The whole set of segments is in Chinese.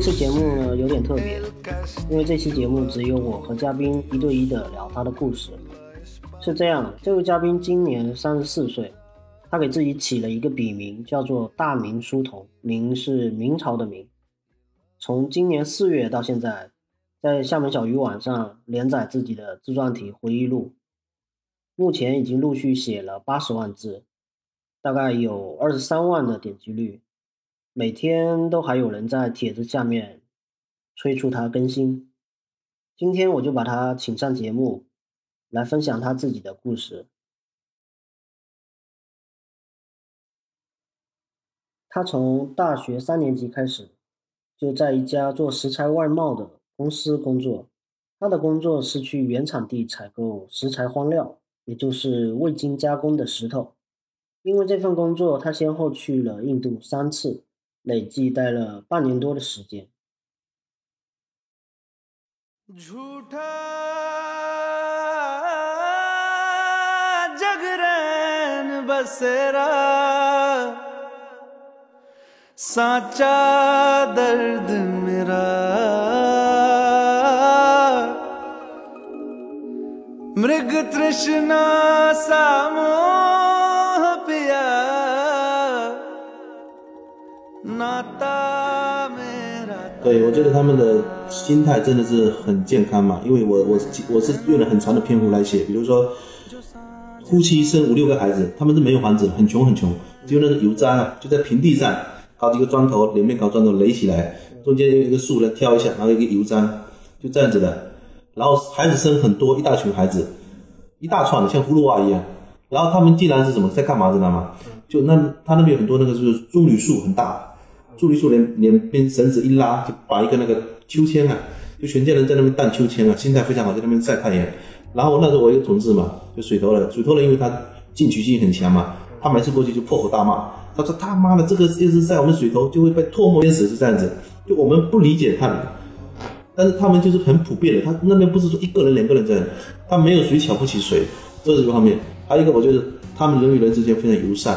这期节目呢有点特别，因为这期节目只有我和嘉宾一对一的聊他的故事。是这样，这位嘉宾今年三十四岁，他给自己起了一个笔名，叫做大明书童，明是明朝的明。从今年四月到现在，在厦门小鱼网上连载自己的自传体回忆录，目前已经陆续写了八十万字。大概有二十三万的点击率，每天都还有人在帖子下面催促他更新。今天我就把他请上节目，来分享他自己的故事。他从大学三年级开始，就在一家做食材外贸的公司工作。他的工作是去原产地采购食材荒料，也就是未经加工的石头。因为这份工作，他先后去了印度三次，累计待了半年多的时间。对，我觉得他们的心态真的是很健康嘛，因为我我我是用了很长的篇幅来写，比如说夫妻生五六个孩子，他们是没有房子，很穷很穷，只有那个油毡啊，就在平地上搞几个砖头，两边搞砖头垒起来，中间用一个树来挑一下，然后一个油毡，就这样子的，然后孩子生很多，一大群孩子，一大串的像葫芦娃一样，然后他们竟然是什么在干嘛知道吗？就那他那边有很多那个就是棕榈树很大。助力树连连边绳子一拉，就把一个那个秋千啊，就全家人在那边荡秋千啊，心态非常好，在那边晒太阳。然后那时候我一个同事嘛，就水头了，水头人因为他进取心很强嘛，他每次过去就破口大骂，他说他妈的这个要是在我们水头就会被唾沫淹死，是这样子。就我们不理解他们，但是他们就是很普遍的，他那边不是说一个人两个人这样，他没有谁瞧不起谁，这是一个方面。还有一个我觉得他们人与人之间非常友善，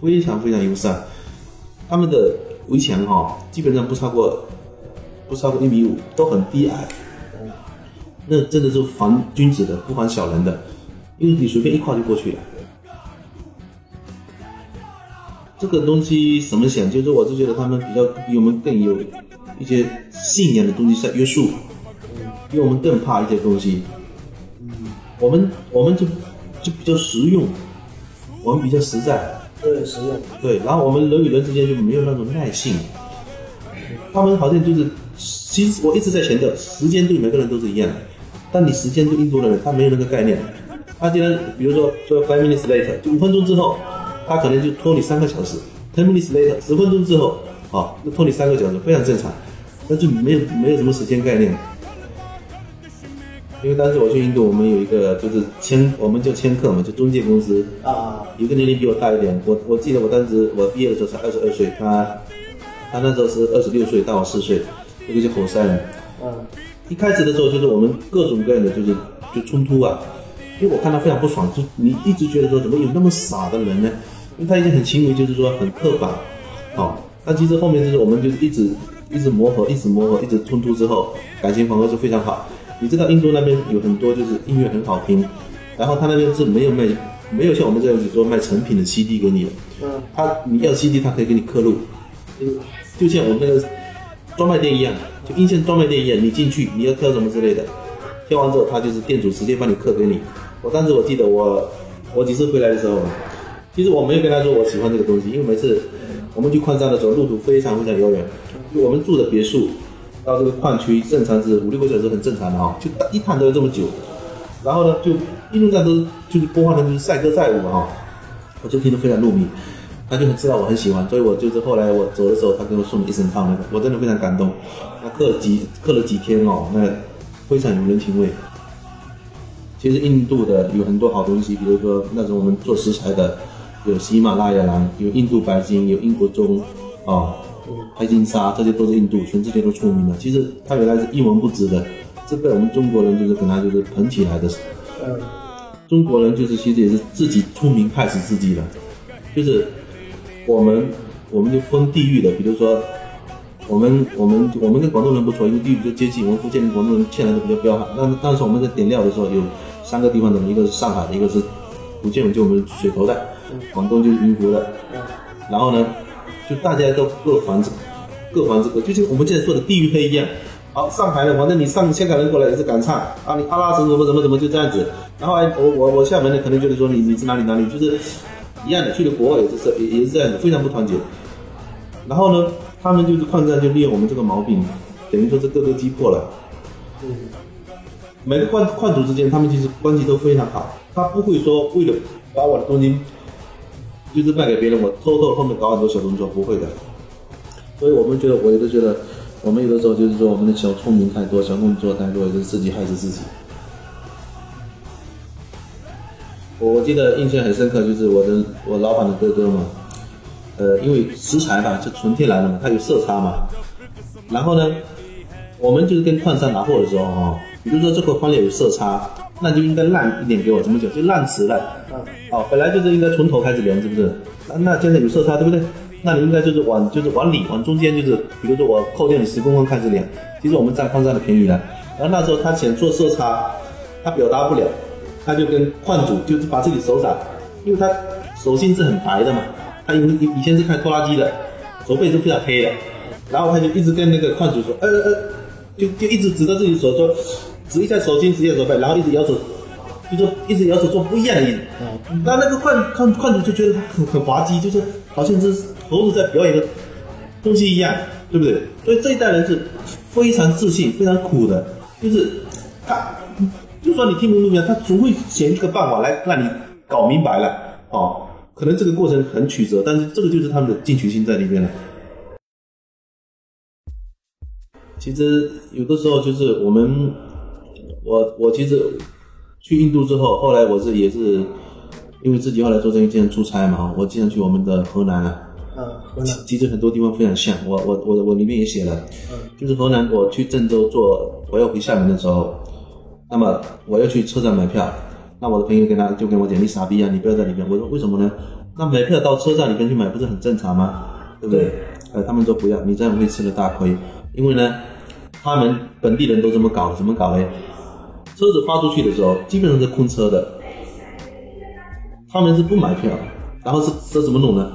非常非常友善，他们的。围墙哈，基本上不超过不超过一米五，都很低矮。那真的是防君子的，不防小人的，因为你随便一跨就过去了。这个东西怎么想？就是我是觉得他们比较比我们更有一些信仰的东西在约束，比我们更怕一些东西。我们我们就就比较实用，我们比较实在。对，实用。对，然后我们人与人之间就没有那种耐性。他们好像就是，其实我一直在强调，时间对每个人都是一样的。但你时间对印度的人，他没有那个概念。他竟然，比如说说 five minutes later，就五分钟之后，他可能就拖你三个小时。ten minutes later，十分钟之后，啊，那拖你三个小时，非常正常。那就没有没有什么时间概念。因为当时我去印度，我们有一个就是签，我们叫签客嘛，就中介公司啊，有个年龄比我大一点。我我记得我当时我毕业的时候才二十二岁，他他那时候是二十六岁，大我四岁，那个叫火山人。嗯，一开始的时候就是我们各种各样的就是就冲突啊，因为我看他非常不爽，就你一直觉得说怎么有那么傻的人呢？因为他已经很轻微，就是说很刻板。好，那其实后面就是我们就是一直一直磨合，一直磨合，一直冲突之后，感情反而是非常好。你知道印度那边有很多就是音乐很好听，然后他那边是没有卖，没有像我们这样子说卖成品的 CD 给你的。嗯。他你要 CD，他可以给你刻录，就就像我们那个专卖店一样，就音像专卖店一样，你进去你要挑什么之类的，挑完之后他就是店主直接帮你刻给你。我当时我记得我我几次回来的时候，其实我没有跟他说我喜欢这个东西，因为每次我们去矿山的时候路途非常非常遥远，就我们住的别墅。到这个矿区正常是五六个小时很正常的哈，就一趟都要这么久，然后呢就一路上都就是播放的就是载歌载舞哈，我就听得非常入迷，他就很知道我很喜欢，所以我就是后来我走的时候，他给我送了一整套那个，我真的非常感动。那刻了几刻了几天哦，那非常有人情味。其实印度的有很多好东西，比如说那种我们做食材的，有喜马拉雅蓝，有印度白金，有英国棕，啊。黑金沙，这些都是印度，全世界都出名的。其实它原来是一文不值的，是被我们中国人就是跟他就是捧起来的。嗯，中国人就是其实也是自己出名害死自己的，就是我们我们就分地域的，比如说我们我们我们跟广东人不错，因为地域比较接近，我们福建跟广东人欠的都比较彪悍。但但是我们在点料的时候有三个地方的，一个是上海的，一个是福建，就我们水头的，广东就是云浮的。然后呢，就大家都各防这各防这个，就像我们现在说的地域黑一样。好，上海的，反正你上香港人过来也是敢唱啊，你阿拉什么什么什么就这样子。然后我我我厦门的可能就是说你你是哪里哪里，就是一样的，去了国外也是也也是这样子，非常不团结。然后呢，他们就是抗战就利用我们这个毛病，等于说是各个击破了。嗯，每个矿矿主之间，他们其实关系都非常好，他不会说为了把我的东西就是卖给别人，我偷偷后面搞很多小动作，不会的。所以我们觉得，我也都觉得。我们有的时候就是说，我们的小聪明太多，小动作太多，就是自己害死自己。我我记得印象很深刻，就是我的我老板的哥哥嘛，呃，因为食材嘛是纯天然的嘛，它有色差嘛。然后呢，我们就是跟矿山拿货的时候哈，比如说这个矿料有色差，那就应该烂一点给我，怎么讲？就烂瓷了。嗯。哦，本来就是应该从头开始量，是不是？那那现在有色差，对不对？那你应该就是往就是往里往中间，就是比如说我扣掉你十公分开始量，其实我们占矿上的便宜了。然后那时候他想做色差，他表达不了，他就跟矿主就是把自己手掌，因为他手心是很白的嘛，他因为以以前是开拖拉机的，手背是非常黑的，然后他就一直跟那个矿主说，呃呃，就就一直指着自己手说，指一下手心，指一下手背，然后一直摇手，就说一直摇手做不一样的意思。那那个矿矿矿主就觉得他很很滑稽，就是好像是。猴子在表演的东西一样，对不对？所以这一代人是非常自信、非常苦的，就是他，就算你听不明白，他总会想一个办法来让你搞明白了。哦，可能这个过程很曲折，但是这个就是他们的进取心在里面了。其实有的时候就是我们，我我其实去印度之后，后来我是也是因为自己后来做生意经常出差嘛，我经常去我们的河南啊。嗯，河南其实很多地方非常像我，我我我里面也写了，嗯，就是河南，我去郑州做，我要回厦门的时候，那么我要去车站买票，那我的朋友跟他就跟我讲，你傻逼啊，你不要在里面。我说为什么呢？那买票到车站里面去买不是很正常吗？对不对？呃，他们说不要，你这样会吃了大亏，因为呢，他们本地人都这么搞，怎么搞呢？车子发出去的时候，基本上是空车的，他们是不买票，然后是是怎么弄呢？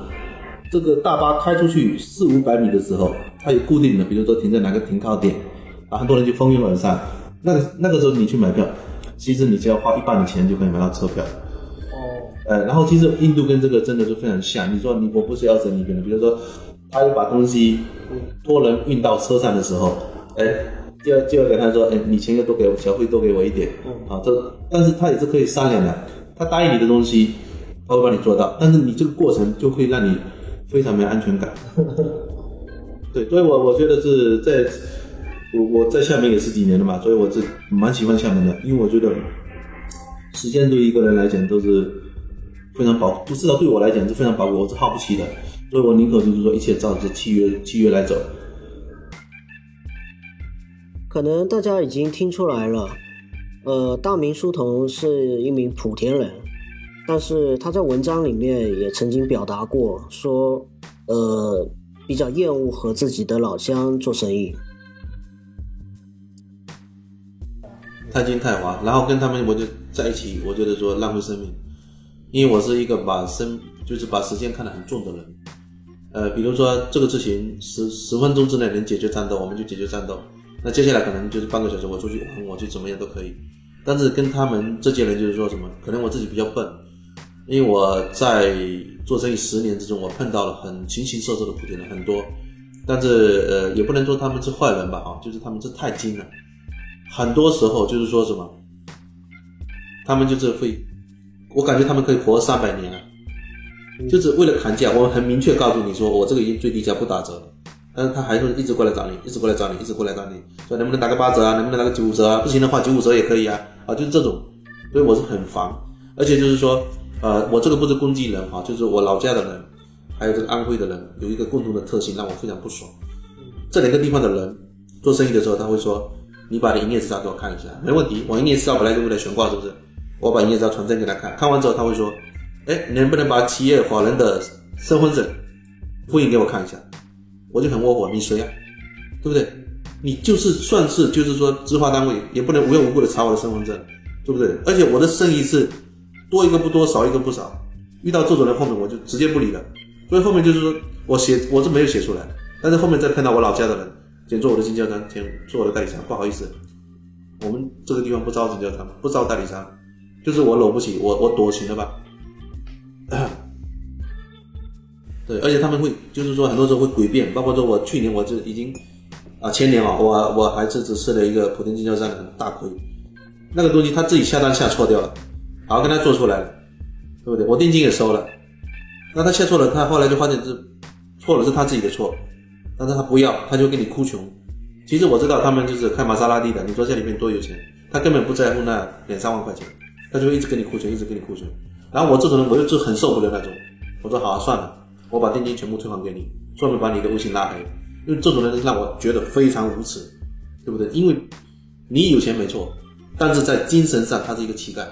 这个大巴开出去四五百米的时候，它有固定的，比如说停在哪个停靠点，啊，很多人就蜂拥而上。那个那个时候你去买票，其实你只要花一半的钱就可以买到车票。哦。呃，然后其实印度跟这个真的是非常像。你说你我不是要整一边的，比如说他要把东西托人运到车上的时候，哎，就要就要给他说，哎，你钱要多给我，小费多给我一点。嗯。啊，这但是他也是可以商量的，他答应你的东西，他会帮你做到，但是你这个过程就会让你。非常没安全感，对，所以我我觉得是在，我我在厦门也十几年了嘛，所以我是蛮喜欢厦门的，因为我觉得时间对一个人来讲都是非常宝，至少对我来讲是非常宝贵，我是耗不起的，所以我宁可就是说一切照着契约契约来走。可能大家已经听出来了，呃，大明书童是一名莆田人。但是他在文章里面也曾经表达过，说，呃，比较厌恶和自己的老乡做生意，太金太华，然后跟他们我就在一起，我觉得说浪费生命，因为我是一个把生就是把时间看得很重的人，呃，比如说这个事情十十分钟之内能解决战斗，我们就解决战斗，那接下来可能就是半个小时，我出去玩，我去怎么样都可以，但是跟他们这些人就是说什么，可能我自己比较笨。因为我在做生意十年之中，我碰到了很形形色色的莆田人很多，但是呃，也不能说他们是坏人吧，啊，就是他们是太精了，很多时候就是说什么，他们就是会，我感觉他们可以活三百年了，就是为了砍价，我很明确告诉你说，我这个已经最低价不打折，但是他还是一直过来找你，一直过来找你，一直过来找你，说能不能打个八折啊，能不能打个九五折啊，不行的话九五折也可以啊，啊，就是这种，所以我是很烦，而且就是说。呃，我这个不是攻击人哈，就是我老家的人，还有这个安徽的人，有一个共同的特性让我非常不爽。这两个地方的人做生意的时候，他会说：“你把营业执照给我看一下。”没问题，我营业执照本来就为了悬挂，是不是？我把营业执照传真给他看，看完之后他会说：“哎，能不能把企业法人的身份证复印给我看一下，我就很窝火，你谁啊？对不对？你就是算是就是说执法单位也不能无缘无故的查我的身份证，对不对？而且我的生意是多一个不多，少一个不少，遇到这种人后面我就直接不理了。所以后面就是说我写我是没有写出来，但是后面再碰到我老家的人，先做我的经销商，先做我的代理商，不好意思，我们这个地方不招经销商，不招代理商，就是我搂不起，我我躲行了吧？对，而且他们会就是说很多时候会诡辩，包括说我去年我就已经。啊，前年啊，我我还是只吃了一个莆田经销商的大亏，那个东西他自己下单下错掉了，好跟他做出来了，对不对？我定金也收了，那他下错了，他后来就发现是错了，是他自己的错，但是他不要，他就跟你哭穷。其实我知道他们就是开玛莎拉蒂的，你说这里面多有钱，他根本不在乎那两三万块钱，他就会一直跟你哭穷，一直跟你哭穷。然后我这种人，我就就很受不了那种，我说好算了，我把定金全部退还给你，顺便把你的微信拉黑。因为这种人让我觉得非常无耻，对不对？因为你有钱没错，但是在精神上他是一个乞丐，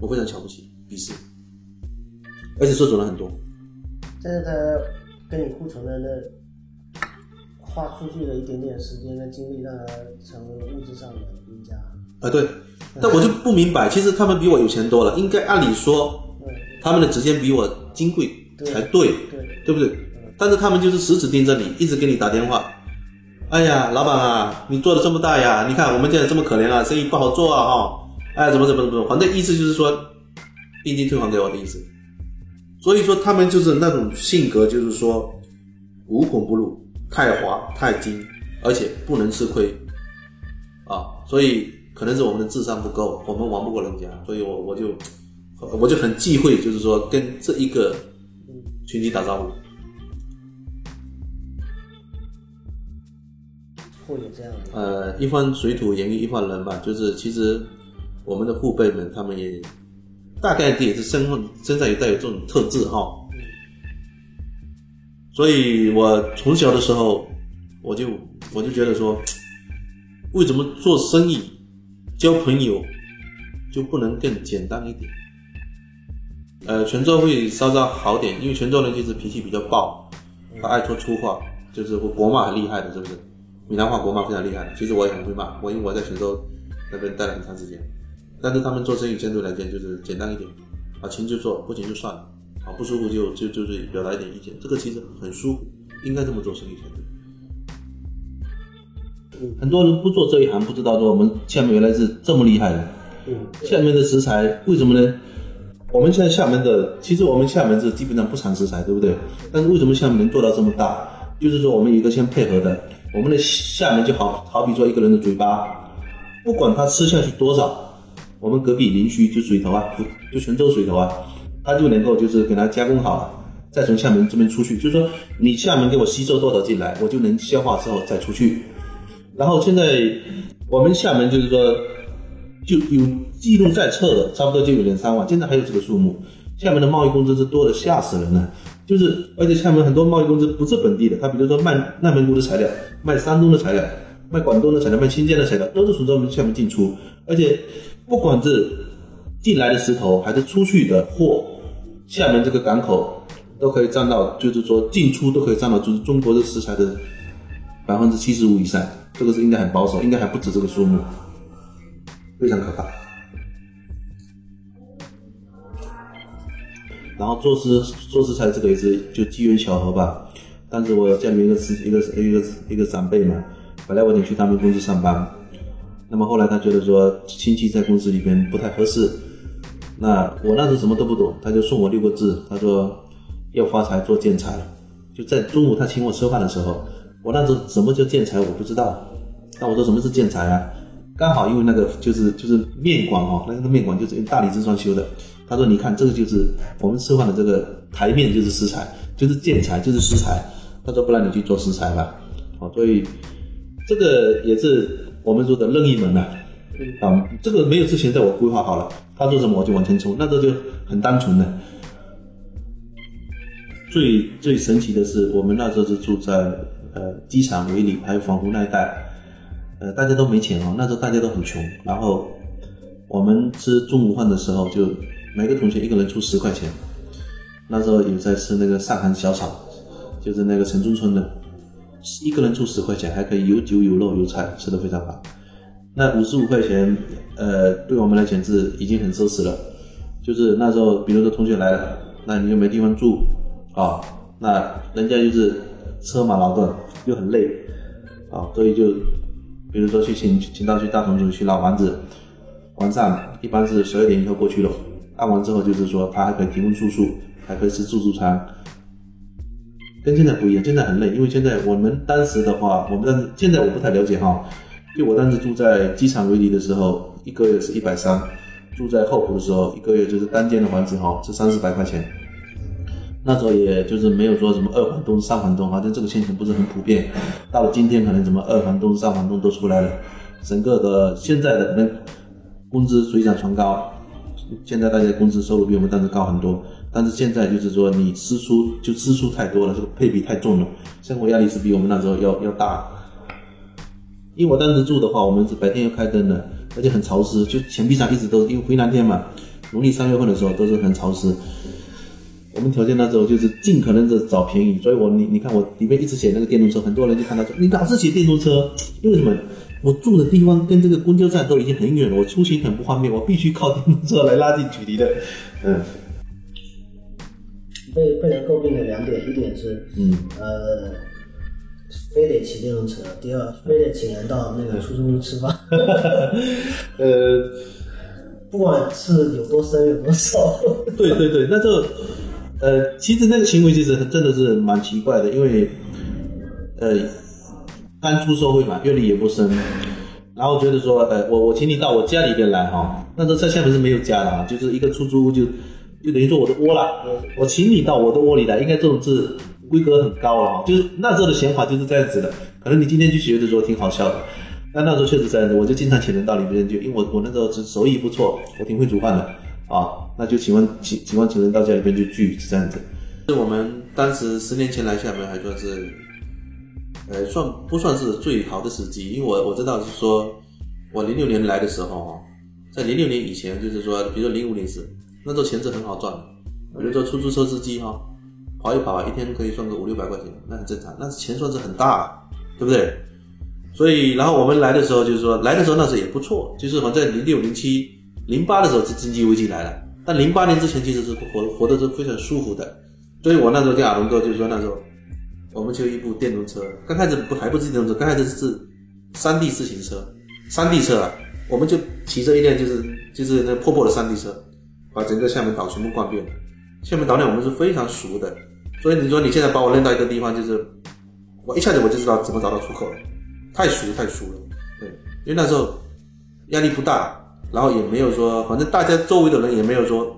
我非常瞧不起、鄙视，而且这种人很多。但是他跟你库存的那花出去的一点点时间跟精力，让他成为物质上的赢家。啊，对，但我就不明白，其实他们比我有钱多了，应该按理说，他们的时间比我金贵才对，对，对不对？但是他们就是死死盯着你，一直给你打电话。哎呀，老板啊，你做的这么大呀？你看我们现在这么可怜啊，生意不好做啊，哈！哎，怎么怎么怎么，反正意思就是说，定金退还给我的意思。所以说他们就是那种性格，就是说无孔不入，太滑太精，而且不能吃亏啊。所以可能是我们的智商不够，我们玩不过人家，所以我我就我就很忌讳，就是说跟这一个群体打招呼。会有这样的呃，一方水土养育一方人吧，就是其实我们的父辈们，他们也大概也是身份身上也带有这种特质哈。所以我从小的时候，我就我就觉得说，为什么做生意、交朋友就不能更简单一点？呃，泉州会稍稍好点，因为泉州人其实脾气比较暴，他爱说粗话，就是国骂很厉害的，是不是？闽南话国骂非常厉害，其实我也很会骂，我因为我在泉州那边待了很长时间。但是他们做生意相对来讲就是简单一点，啊，行就做，不行就算了，啊，不舒服就就就是表达一点意见，这个其实很舒服，应该这么做生意才对。很多人不做这一行，不知道说我们厦门原来是这么厉害的。嗯，厦门的食材为什么呢？我们现在厦门的，其实我们厦门是基本上不产食材，对不对？但是为什么厦门能做到这么大？就是说我们有一个先配合的。我们的厦门就好好比说一个人的嘴巴，不管他吃下去多少，我们隔壁邻居就水头啊，就就泉州水头啊，他就能够就是给他加工好了，再从厦门这边出去，就是说你厦门给我吸收多少进来，我就能消化之后再出去。然后现在我们厦门就是说就有记录在册的，差不多就有两三万，现在还有这个数目。厦门的贸易工资是多的吓死人了。就是，而且厦门很多贸易公司不是本地的，他比如说卖内蒙古的材料，卖山东的材料，卖广东的材料，卖新疆的材料，都是从我们厦门进出。而且，不管是进来的石头还是出去的货，厦门这个港口都可以占到，就是说进出都可以占到，就是中国的食材的百分之七十五以上。这个是应该很保守，应该还不止这个数目，非常可怕。然后做事做事才这个也是就机缘巧合吧，当时我家里面一个一个一个一个长辈嘛，本来我想去他们公司上班，那么后来他觉得说亲戚在公司里边不太合适，那我那时候什么都不懂，他就送我六个字，他说要发财做建材，就在中午他请我吃饭的时候，我那时候什么叫建材我不知道，那我说什么是建材啊？刚好因为那个就是就是面馆哦，那个面馆就是用大理石装修的。他说：“你看，这个就是我们吃饭的这个台面，就是食材，就是建材，就是食材。”他说：“不然你去做食材吧。”哦，所以这个也是我们说的任意门呐。啊，这个没有之前在我规划好了，他做什么我就往前冲，那这就很单纯的。最最神奇的是，我们那时候是住在呃机场围里还有防湖那一带，呃大家都没钱哦，那时候大家都很穷，然后我们吃中午饭的时候就。每个同学一个人出十块钱，那时候有在吃那个上杭小炒，就是那个城中村的，一个人出十块钱，还可以有酒有肉有菜，吃的非常好。那五十五块钱，呃，对我们来讲是已经很奢侈了。就是那时候，比如说同学来了，那你又没地方住啊，那人家就是车马劳顿又很累啊，所以就比如说去请请到去大同去老房子，晚上一般是十二点以后过去了，按完之后就是说他还可以提供住宿，还可以吃自助餐，跟现在不一样，现在很累，因为现在我们当时的话，我们当时现在我不太了解哈。就我当时住在机场维尼的时候，一个月是一百三；住在后浦的时候，一个月就是单间的房子哈，是三四百块钱。那时候也就是没有说什么二房东、三房东，好像这个现象不是很普遍。到了今天，可能什么二房东、三房东都出来了，整个的现在的人工资水涨船高，现在大家工资收入比我们当时高很多。但是现在就是说你支出就支出太多了，这个配比太重了，生活压力是比我们那时候要要大。因为我当时住的话，我们是白天要开灯的，而且很潮湿，就墙壁上一直都是因为回南天嘛，农历三月份的时候都是很潮湿。我们条件那时候就是尽可能的找便宜，所以我你你看我里面一直写那个电动车，很多人就看到说你老是写电动车，因为什么？我住的地方跟这个公交站都已经很远了，我出行很不方便，我必须靠电动车来拉近距离的。嗯。被被人诟病的两点，一点是嗯呃。非得骑电动车，第二非得请人到那个出租屋吃饭。呃，不管是有多深有多少。对对对，那就呃，其实那个行为其实真的是蛮奇怪的，因为呃，刚出社会嘛，阅历也不深，然后觉得说，呃，我我请你到我家里边来哈，那时候在厦门是没有家的啊，就是一个出租屋就就等于说我的窝了，我请你到我的窝里来，应该这种是。规格很高了哈，就是那时候的想法就是这样子的。可能你今天去学的时候挺好笑的，但那时候确实这样子。我就经常请人到里边去，因为我我那时候是手艺不错，我挺会煮饭的啊。那就请问请请问请人到家里边去聚，是这样子。是我们当时十年前来厦门还算是，呃，算不算是最好的时机？因为我我知道是说，我零六年来的时候哈，在零六年以前，就是说，比如说零五年时，那时候钱是很好赚的，比如说出租车司机哈。跑一跑，一天可以赚个五六百块钱，那很正常，那钱算是很大，对不对？所以，然后我们来的时候就是说，来的时候那时候也不错，就是好像零六、零七、零八的时候，是经济危机来了。但零八年之前其实是活活的是非常舒服的。所以我那时候跟阿龙哥就是说，那时候我们就一部电动车，刚开始不还不是电动车，刚开始是山地自行车，山地车啊，我们就骑着一辆就是就是那破破的山地车，把整个厦门岛全部逛遍了。厦门岛内，我们是非常熟的。所以你说你现在把我扔到一个地方，就是我一下子我就知道怎么找到出口了，太熟太熟了。对，因为那时候压力不大，然后也没有说，反正大家周围的人也没有说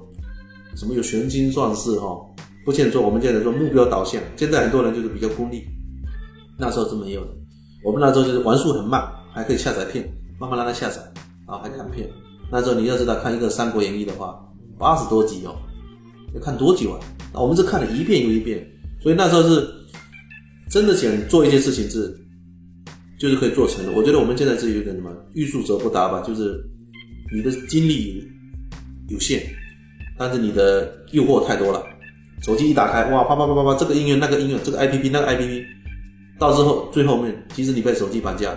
什么有玄机壮士哈，不见说我们现在说目标导向，现在很多人就是比较功利，那时候是没有的。我们那时候就是玩速很慢，还可以下载片，慢慢让它下载，然后还看片。那时候你要知道看一个《三国演义》的话，八十多集哦，要看多久啊？我们是看了一遍又一遍，所以那时候是真的想做一件事情，是就是可以做成的。我觉得我们现在是有点什么欲速则不达吧，就是你的精力有限，但是你的诱惑太多了。手机一打开，哇，啪啪啪啪啪，这个音乐那个音乐，这个 A P P 那个 A P P，到之后最后面，其实你被手机绑架，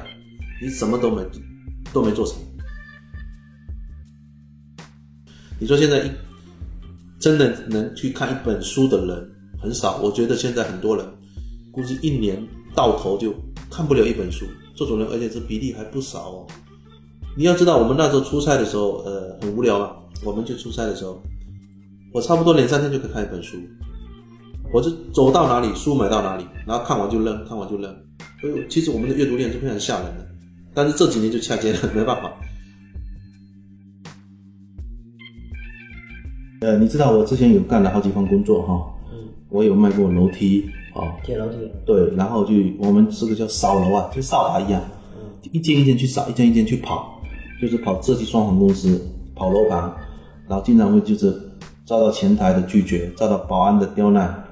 你什么都没都没做成。你说现在一。真的能去看一本书的人很少，我觉得现在很多人估计一年到头就看不了一本书，这种人而且这比例还不少哦。你要知道，我们那时候出差的时候，呃，很无聊嘛，我们就出差的时候，我差不多两三天就可以看一本书，我就走到哪里书买到哪里，然后看完就扔，看完就扔。所以其实我们的阅读量是非常吓人的，但是这几年就掐尖了，没办法。呃，你知道我之前有干了好几份工作哈，嗯，我有卖过楼梯啊，铁楼梯，对，然后就我们这个叫扫楼啊，就扫把一样，嗯，一间一间去扫，一间一间去跑，就是跑设计双红公司，跑楼盘，然后经常会就是遭到前台的拒绝，遭到保安的刁难，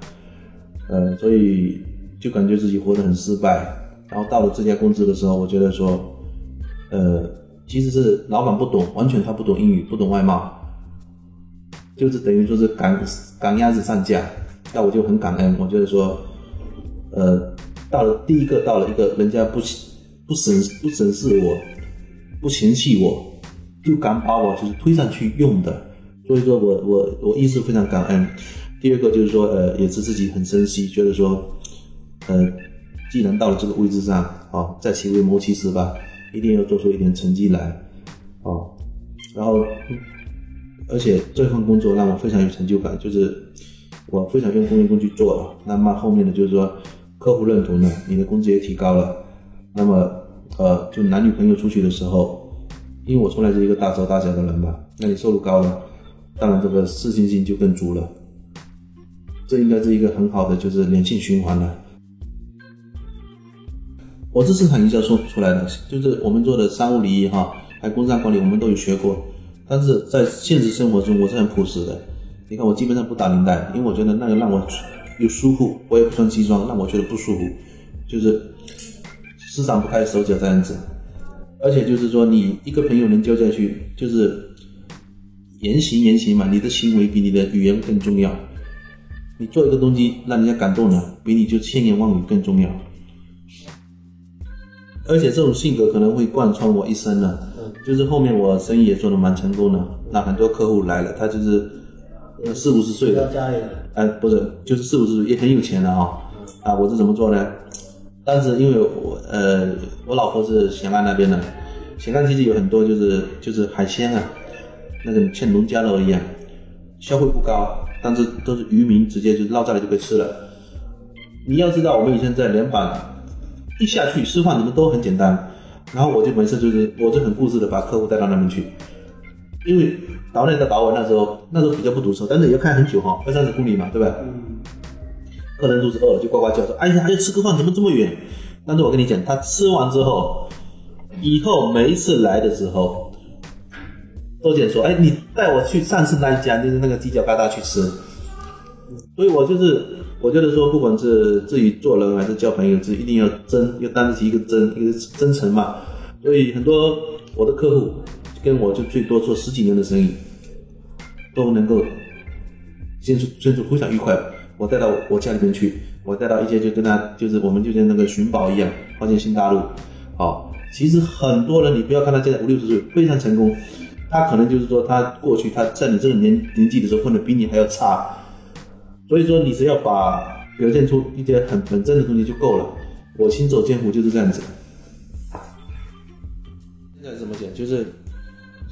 呃，所以就感觉自己活得很失败。然后到了这家公司的时候，我觉得说，呃，其实是老板不懂，完全他不懂英语，不懂外贸。就是等于说是赶赶鸭子上架，那我就很感恩。我觉得说，呃，到了第一个到了一个人家不不审不审视我，不嫌弃我，就敢把我就是推上去用的，所以说我我我一直非常感恩。第二个就是说，呃，也是自己很珍惜，觉得说，呃，既然到了这个位置上，哦，在其位谋其职吧，一定要做出一点成绩来，哦，然后，而且这份工作让我非常有成就感，就是我非常用功用功去做了。那么后面呢，就是说客户认同了，你的工资也提高了，那么，呃，就男女朋友出去的时候，因为我从来是一个大手大脚的人吧，那你收入高了，当然这个自信心就更足了。这应该是一个很好的，就是良性循环了。我是市场营销说出来的，就是我们做的商务礼仪哈，还有工商管理，我们都有学过。但是在现实生活中，我是很朴实的。你看，我基本上不打领带，因为我觉得那个让我又舒服，我也不穿西装，让我觉得不舒服，就是施展不开手脚这样子。而且就是说，你一个朋友能交下去，就是言行言行嘛，你的行为比你的语言更重要。你做一个东西让人家感动了，比你就千言万语更重要。而且这种性格可能会贯穿我一生呢。嗯，就是后面我生意也做得蛮成功的，那很多客户来了，他就是四五十岁的，家里哎，不是，就是四五十岁也很有钱的啊。啊，我是怎么做呢？但是因为我呃，我老婆是咸安那边的，咸安其实有很多就是就是海鲜啊，那个像农家乐一样，消费不高。但是都是渔民直接就捞上来就可以吃了。你要知道，我们以前在连板一下去吃饭，你们都很简单。然后我就每次就是，我就很固执的把客户带到那边去，因为岛内的岛外那时候那时候比较不堵车，但是也要开很久哈，二三十公里嘛，对吧？嗯。客人肚子饿了就呱呱叫说：“哎呀，还要吃个饭怎么这么远？”但是我跟你讲，他吃完之后，以后每一次来的时候。周姐说：“哎，你带我去上次那一家，就是那个犄角旮旯去吃。所以我就是，我觉得说，不管是自己做人还是交朋友，是一定要真，要担得起一个真，一个真诚嘛。所以很多我的客户跟我就最多做十几年的生意，都能够相处相处非常愉快。我带到我家里面去，我带到一些就跟他就是我们就像那个寻宝一样，发现新大陆。好，其实很多人你不要看他现在五六十岁，非常成功。”他可能就是说，他过去他在你这个年年纪的时候混的比你还要差，所以说你只要把表现出一些很本真的东西就够了。我行走江湖就是这样子。现在怎么讲？就是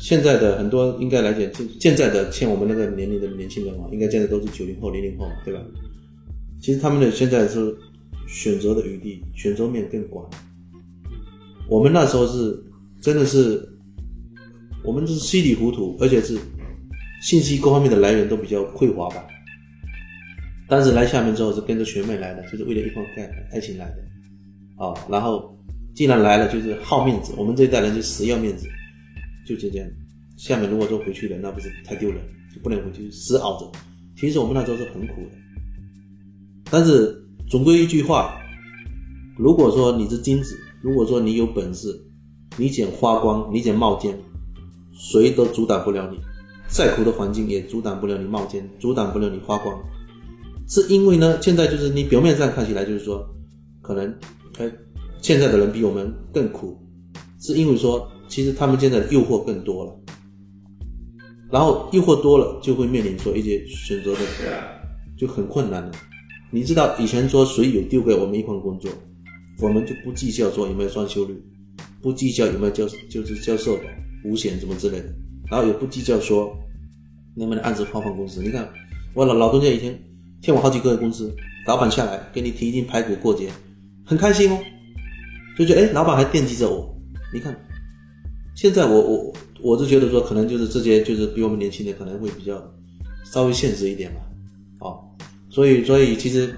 现在的很多应该来讲，现在的像我们那个年龄的年轻人啊，应该现在都是九零后、零零后，对吧？其实他们的现在是选择的余地、选择面更广。我们那时候是真的是。我们是稀里糊涂，而且是信息各方面的来源都比较匮乏吧。但是来厦门之后是跟着学妹来的，就是为了一份爱爱情来的，啊，然后既然来了，就是好面子。我们这一代人就死要面子，就这样。厦门如果说回去了，那不是太丢人，就不能回去死熬着。其实我们那时候是很苦的，但是总归一句话，如果说你是金子，如果说你有本事，你捡花光，你捡冒尖。谁都阻挡不了你，再苦的环境也阻挡不了你冒尖，阻挡不了你发光。是因为呢，现在就是你表面上看起来就是说，可能，哎，现在的人比我们更苦，是因为说，其实他们现在诱惑更多了，然后诱惑多了，就会面临说一些选择的就很困难了。你知道以前说谁有丢给我们一份工作，我们就不计较说有没有双休率，不计较有没有交就是交社保。五险什么之类的，然后也不计较说能不能按时发放工资。你看，我老老东家以前欠我好几个月工资，老板下来给你提一斤排骨过节，很开心哦，就觉得哎，老板还惦记着我。你看，现在我我我是觉得说，可能就是这些就是比我们年轻的可能会比较稍微现实一点吧，哦，所以所以其实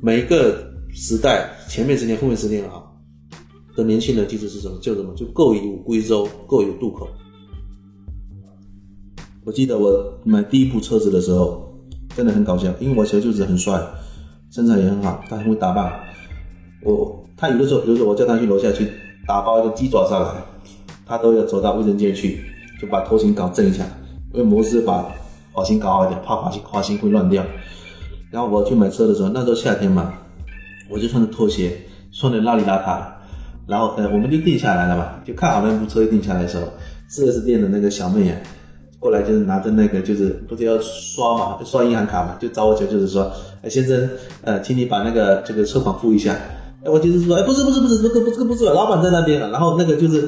每一个时代前面十年后面十年啊。的年轻人其实是什么？就什么？就各有归舟，各有渡口。我记得我买第一部车子的时候，真的很搞笑，因为我小舅子很帅，身材也很好，他很会打扮。我他有的时候，比如说我叫他去楼下去打包一个鸡爪上来，他都要走到卫生间去，就把头型搞正一下，用摩丝把发型搞好一点，怕发型发型会乱掉。然后我去买车的时候，那时候夏天嘛，我就穿着拖鞋，穿的邋里邋遢，然后呃，我们就定下来了嘛，就看好那部车定下来的时候，四 S 店的那个小妹啊，过来就是拿着那个就是不是要刷嘛，刷银行卡嘛，就找我求就是说，哎先生，呃，请你把那个这个车款付一下。哎，我就是说，哎，不是不是不是，这个不这个不是，老板在那边，然后那个就是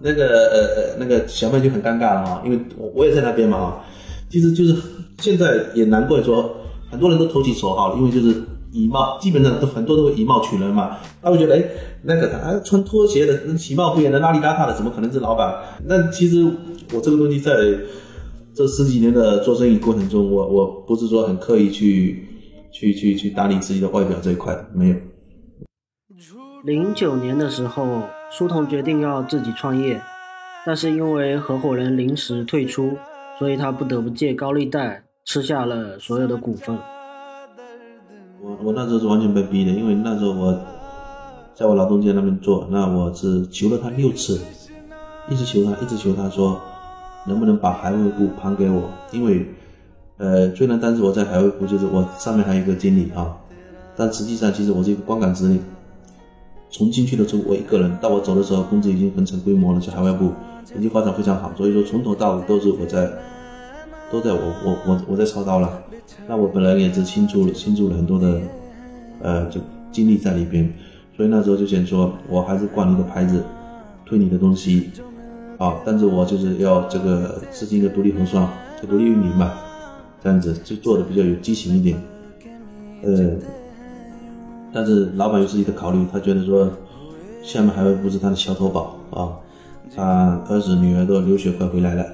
那个呃呃那个小妹就很尴尬了哈，因为我我也在那边嘛哈，其实就是现在也难怪说很多人都投其所好，因为就是以貌，基本上都很多都会以貌取人嘛，他会觉得哎那个他穿拖鞋的，其貌不扬的，邋里邋遢的，怎么可能是老板？那其实我这个东西在这十几年的做生意过程中，我我不是说很刻意去去去去打理自己的外表这一块，没有。零九年的时候，书童决定要自己创业，但是因为合伙人临时退出，所以他不得不借高利贷吃下了所有的股份。我我那时候是完全被逼的，因为那时候我在我老东家那边做，那我是求了他六次，一直求他，一直求他说能不能把海外股盘给我，因为呃虽然当时我在海外股就是我上面还有一个经理啊，但实际上其实我是一个光杆司令。从进去的时候我一个人，到我走的时候公司已经很成规模了，在海外部已经发展非常好，所以说从头到尾都是我在，都在我我我我在操刀了。那我本来也是倾注了倾注了很多的，呃，就精力在里边，所以那时候就想说，我还是挂你的牌子，推你的东西，啊，但是我就是要这个资金的独立核算，就独立运营嘛，这样子就做的比较有激情一点，呃。但是老板有自己的考虑，他觉得说，下面还会布置他的小头宝啊，他儿子女儿都留学快回来了，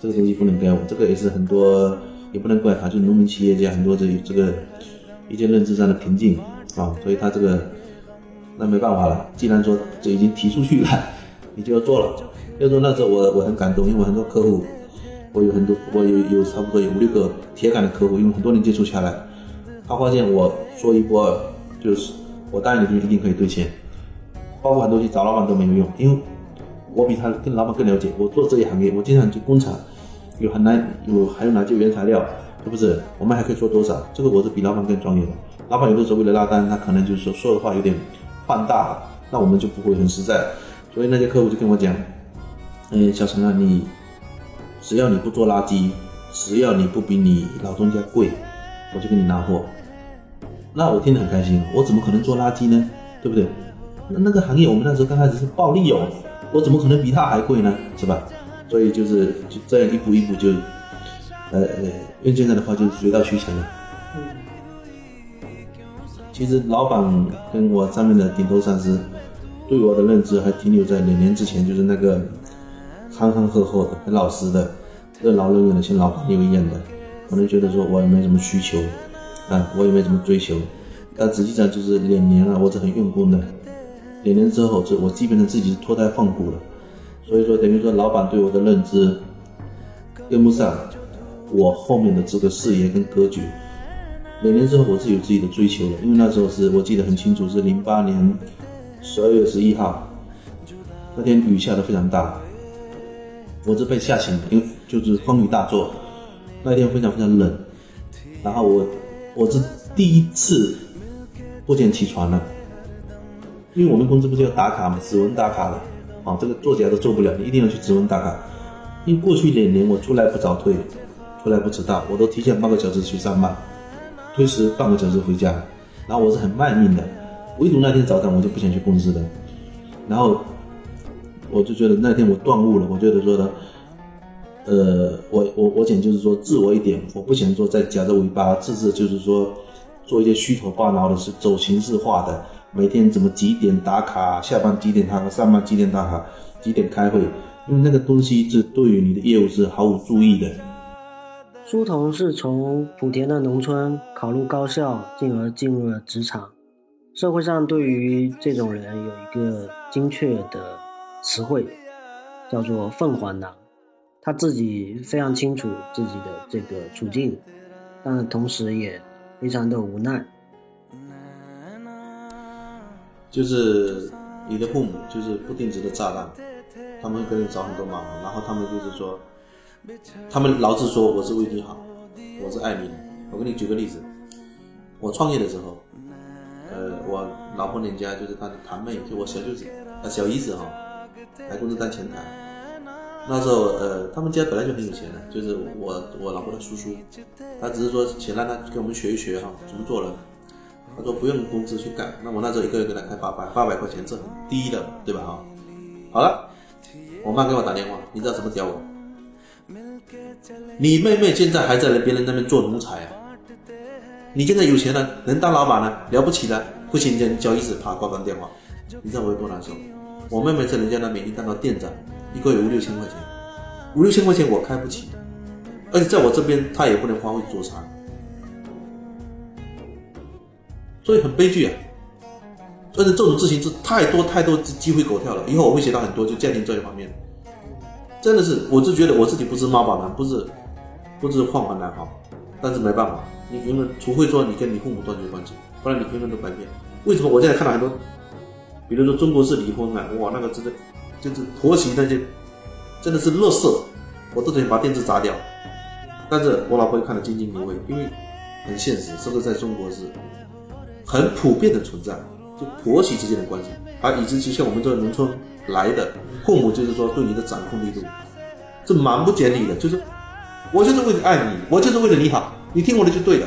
这个东西不能给我，这个也是很多也不能怪他，就农民企业家很多这这个一些认知上的瓶颈啊，所以他这个那没办法了，既然说这已经提出去了，你就要做了。要说那时候我我很感动，因为我很多客户，我有很多我有有差不多有五六个铁杆的客户，因为很多年接触下来，他发现我说一不二。就是我答应你就一定可以兑现，包括很多东西找老板都没有用，因为我比他跟老板更了解。我做这一行业，我经常去工厂，有很难有还有哪些原材料，是不是？我们还可以做多少？这个我是比老板更专业的。老板有的时候为了拉单，他可能就是说说的话有点放大了，那我们就不会很实在。所以那些客户就跟我讲，嗯，小陈啊，你只要你不做垃圾，只要你不比你老东家贵，我就给你拿货。那我听得很开心，我怎么可能做垃圾呢？对不对？那那个行业我们那时候刚开始是暴利哦，我怎么可能比他还贵呢？是吧？所以就是就这样一步一步就，呃呃，用现在的话就是水到渠成了。其实老板跟我上面的顶头上司对我的认知还停留在两年之前，就是那个憨憨厚厚的、很老实的、任劳任怨的，像老朋友一样的，可能觉得说我也没什么需求。啊，我也没怎么追求，但实际上就是两年了，我是很用功的。两年之后，就我基本上自己是脱胎换骨了。所以说，等于说老板对我的认知跟不上我后面的这个视野跟格局。两年之后，我是有自己的追求的，因为那时候是我记得很清楚，是零八年十二月十一号，那天雨下的非常大，我是被吓醒的，因为就是风雨大作，那天非常非常冷，然后我。我是第一次不见起床了，因为我们公司不是要打卡嘛，指纹打卡的，啊，这个做起来都做不了，你一定要去指纹打卡。因为过去两年我出来不早退，出来不迟到，我都提前半个小时去上班，推迟半个小时回家，然后我是很卖命的，唯独那天早上我就不想去公司的，然后我就觉得那天我顿悟了，我觉得说的。呃，我我我想就是说自我一点，我不想说再夹着尾巴，次次就是说做一些虚头巴脑的，是走形式化的，每天怎么几点打卡，下班几点打卡，上班几点打卡，几点开会，因为那个东西是对于你的业务是毫无注意的。书童是从莆田的农村考入高校，进而进入了职场。社会上对于这种人有一个精确的词汇，叫做“凤凰男”。他自己非常清楚自己的这个处境，但同时也非常的无奈。就是你的父母就是不定时的炸弹，他们给你找很多麻烦，然后他们就是说，他们老是说我是为你好，我是爱你的。我给你举个例子，我创业的时候，呃，我老婆娘家，就是她的堂妹，就我小舅子啊小姨子哈，来公司当前台。那时候呃，他们家本来就很有钱的，就是我我老婆的叔叔，他只是说想让他给我们学一学哈，怎么做人。他说不用工资去干，那我那时候一个月给他开八百八百块钱，这很低的，对吧哈？好了，我妈给我打电话，你知道怎么屌我？你妹妹现在还在别人那边做奴才啊？你现在有钱了，能当老板了，了不起了，不行，你交易室啪挂断电话。你知道我有多难受？我妹妹在人家那边已经当到店长，一个月五六千块钱，五六千块钱我开不起，而且在我这边他也不能发挥做茶，所以很悲剧啊。而且这种事情是太多太多鸡飞狗跳了，以后我会学到很多就家庭这一方面。真的是，我是觉得我自己不是妈宝男，不是，不是换换男哈，但是没办法，你永远除非说你跟你父母断绝关系，不然你永远都白变。为什么我现在看到很多，比如说中国式离婚啊，哇，那个真的就是婆媳那些，真的是乐色，我都想把电视砸掉。但是我老婆看得津津有味，因为很现实，这个在中国是很普遍的存在，就婆媳之间的关系，而以至于像我们这农村来的。父母就是说对你的掌控力度，是蛮不讲理的。就是我就是为了爱你，我就是为了你好，你听我的就对了。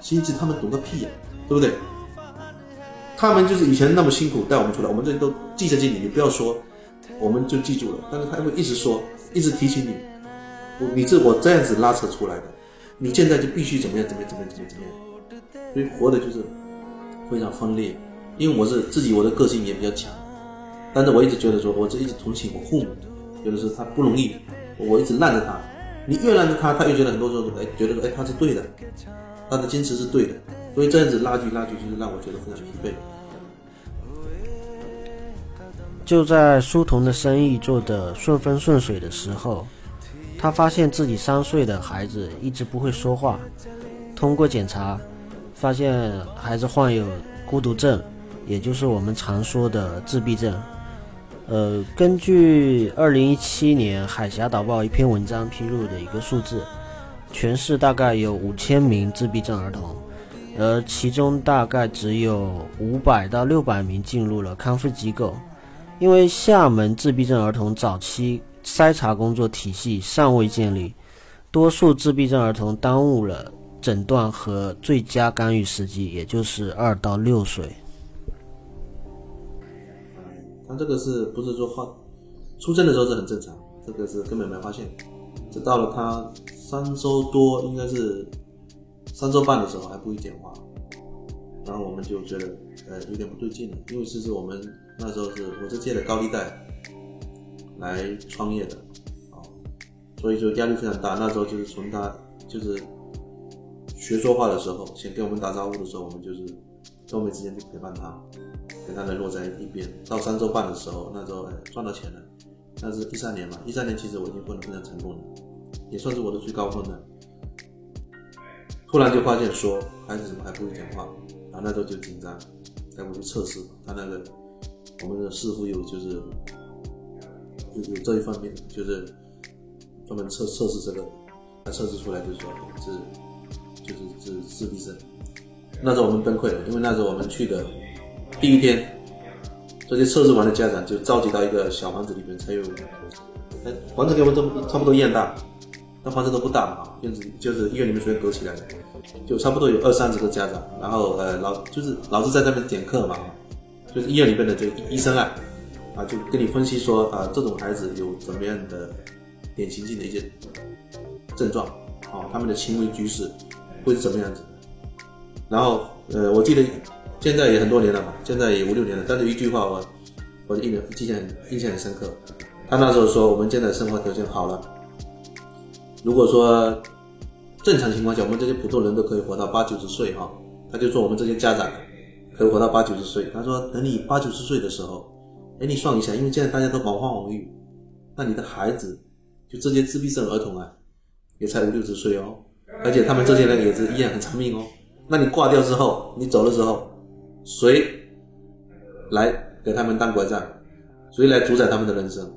其实他们懂个屁呀，对不对？他们就是以前那么辛苦带我们出来，我们这都记在心里。你不要说，我们就记住了。但是他会一直说，一直提醒你，我你是我这样子拉扯出来的，你现在就必须怎么样怎么样怎么样怎么样怎么样。所以活的就是非常分裂，因为我是自己，我的个性也比较强。但是我一直觉得说，我就一直同情我父母，有的时候他不容易，我一直赖着他。你越赖着他，他越觉得很多时候哎，觉得哎他是对的，他的坚持是对的。所以这样子拉锯拉锯，就是让我觉得非常疲惫。就在书童的生意做得顺风顺水的时候，他发现自己三岁的孩子一直不会说话。通过检查，发现孩子患有孤独症，也就是我们常说的自闭症。呃，根据二零一七年《海峡导报》一篇文章披露的一个数字，全市大概有五千名自闭症儿童，而其中大概只有五百到六百名进入了康复机构。因为厦门自闭症儿童早期筛查工作体系尚未建立，多数自闭症儿童耽误了诊断和最佳干预时机，也就是二到六岁。他这个是不是说发出生的时候是很正常，这个是根本没发现，直到了他三周多，应该是三周半的时候还不会讲话，然后我们就觉得呃有点不对劲了，因为其实我们那时候是我是借的高利贷来创业的啊，所以就压力非常大。那时候就是从他就是学说话的时候，先跟我们打招呼的时候，我们就是都没时间去陪伴他。跟他冷落在一边，到三周半的时候，那时候赚到钱了，那是一三年嘛，一三年其实我已经混得非常成功了，也算是我的最高峰了。突然就发现说孩子怎么还不会讲话，然后那时候就紧张，带我去测试，他那个我们的师傅有就是有有这一方面，就是专门测测试这个，他测试出来就是说是就是是自闭症，那时候我们崩溃了，因为那时候我们去的。第一天，这些测试完的家长就召集到一个小房子里面，才有，房子跟我们差差不多一样大，房子都不大嘛，院子就是医院里面随便隔起来的，就差不多有二三十个家长，然后呃老就是老师在那边讲课嘛，就是医院里面的这个医生啊，啊就跟你分析说啊这种孩子有怎么样的典型性的一些症状，啊他们的行为举止会是怎么样子，然后呃我记得。现在也很多年了嘛，现在也五六年了。但是一句话我，我印印象印象很深刻。他那时候说，我们现在生活条件好了，如果说正常情况下，我们这些普通人都可以活到八九十岁哈。他就说我们这些家长可以活到八九十岁。他说等你八九十岁的时候，哎，你算一下，因为现在大家都忙慌忙育，那你的孩子就这些自闭症儿童啊，也才五六十岁哦，而且他们这些人也是一样很长命哦。那你挂掉之后，你走的时候。谁来给他们当拐杖？谁来主宰他们的人生？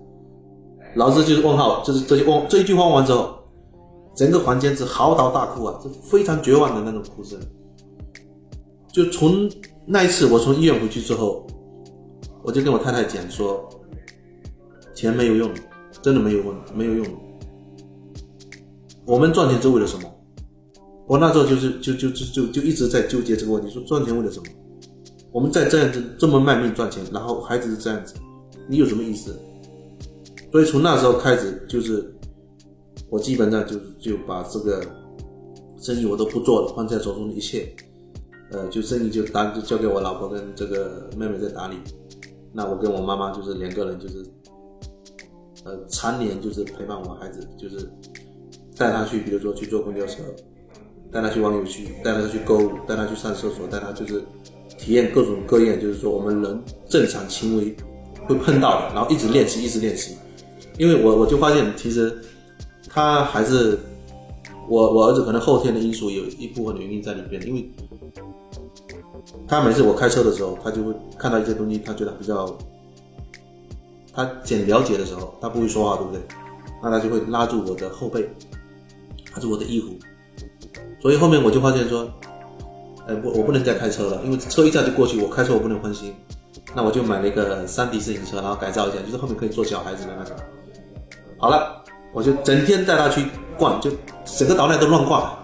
老子就是问号，就是这些问这一句话完之后，整个房间是嚎啕大哭啊，是非常绝望的那种哭声。就从那一次我从医院回去之后，我就跟我太太讲说，钱没有用，真的没有用，没有用。我们赚钱是为了什么？我那时候就是就就就就就一直在纠结这个问题，说赚钱为了什么？我们再这样子这么卖命赚钱，然后孩子是这样子，你有什么意思？所以从那时候开始，就是我基本上就就把这个生意我都不做了，放下手中的一切，呃，就生意就打就交给我老婆跟这个妹妹在打理。那我跟我妈妈就是两个人就是呃常年就是陪伴我孩子，就是带他去，比如说去坐公交车，带他去玩游戏，带他去购物，带他去上厕所，带他就是体验各种各样，就是说我们人正常行为会碰到的，然后一直练习，一直练习。因为我我就发现，其实他还是我我儿子可能后天的因素有一部分的原因在里边，因为他每次我开车的时候，他就会看到一些东西，他觉得比较他简了解的时候，他不会说话，对不对？那他就会拉住我的后背，拉住我的衣服，所以后面我就发现说，哎不，我不能再开车了，因为车一下就过去，我开车我不能分心，那我就买了一个山地自行车，然后改造一下，就是后面可以坐小孩子的那种。好了，我就整天带他去逛，就整个岛内都乱逛。